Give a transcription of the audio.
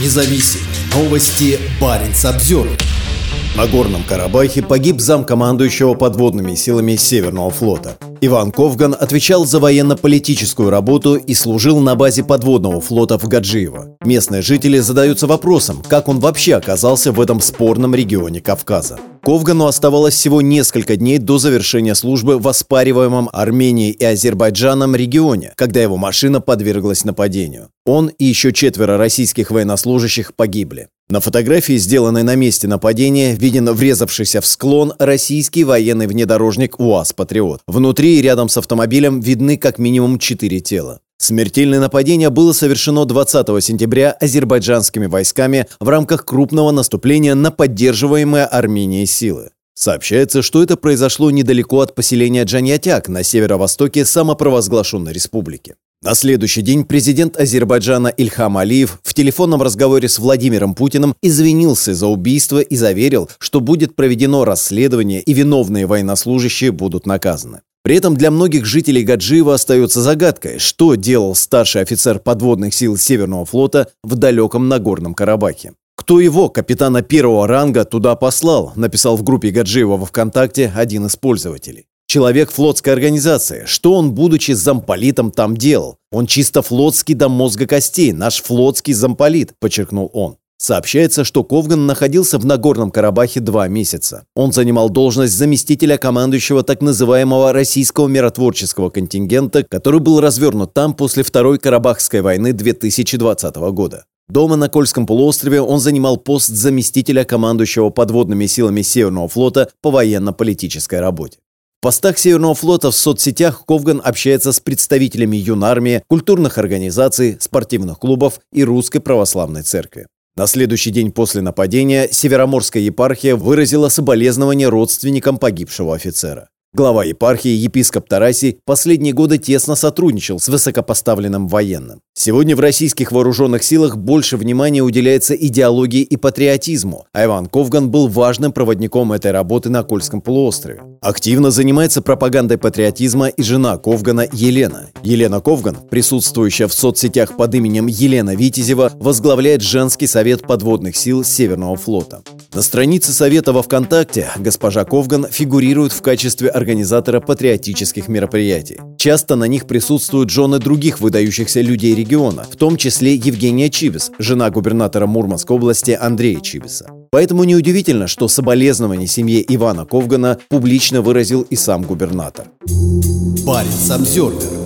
независим. Новости Баренц обзор. На Горном Карабахе погиб зам командующего подводными силами Северного флота. Иван Ковган отвечал за военно-политическую работу и служил на базе подводного флота в Гаджиево. Местные жители задаются вопросом, как он вообще оказался в этом спорном регионе Кавказа. Ковгану оставалось всего несколько дней до завершения службы в оспариваемом Арменией и Азербайджаном регионе, когда его машина подверглась нападению. Он и еще четверо российских военнослужащих погибли. На фотографии, сделанной на месте нападения, виден врезавшийся в склон российский военный внедорожник УАЗ «Патриот». Внутри и рядом с автомобилем видны как минимум четыре тела. Смертельное нападение было совершено 20 сентября азербайджанскими войсками в рамках крупного наступления на поддерживаемые Арменией силы. Сообщается, что это произошло недалеко от поселения Джаньятяк на северо-востоке самопровозглашенной республики. На следующий день президент Азербайджана Ильхам Алиев в телефонном разговоре с Владимиром Путиным извинился за убийство и заверил, что будет проведено расследование и виновные военнослужащие будут наказаны. При этом для многих жителей Гаджиева остается загадкой, что делал старший офицер подводных сил Северного флота в далеком Нагорном Карабахе. Кто его, капитана первого ранга, туда послал, написал в группе Гаджиева во ВКонтакте один из пользователей. Человек флотской организации. Что он, будучи замполитом, там делал? Он чисто флотский до мозга костей, наш флотский замполит, подчеркнул он. Сообщается, что Ковган находился в Нагорном Карабахе два месяца. Он занимал должность заместителя командующего так называемого российского миротворческого контингента, который был развернут там после Второй Карабахской войны 2020 года. Дома на Кольском полуострове он занимал пост заместителя командующего подводными силами Северного флота по военно-политической работе постах Северного флота в соцсетях Ковган общается с представителями юнармии, культурных организаций, спортивных клубов и Русской Православной Церкви. На следующий день после нападения Североморская епархия выразила соболезнования родственникам погибшего офицера. Глава епархии, епископ Тарасий, последние годы тесно сотрудничал с высокопоставленным военным. Сегодня в российских вооруженных силах больше внимания уделяется идеологии и патриотизму, а Иван Ковган был важным проводником этой работы на Кольском полуострове. Активно занимается пропагандой патриотизма и жена Ковгана Елена. Елена Ковган, присутствующая в соцсетях под именем Елена Витязева, возглавляет женский совет подводных сил Северного флота. На странице Совета во ВКонтакте госпожа Ковган фигурирует в качестве организатора патриотических мероприятий. Часто на них присутствуют жены других выдающихся людей региона, в том числе Евгения Чибис, жена губернатора Мурманской области Андрея Чибиса. Поэтому неудивительно, что соболезнования семье Ивана Ковгана публично выразил и сам губернатор. Парень Самсервер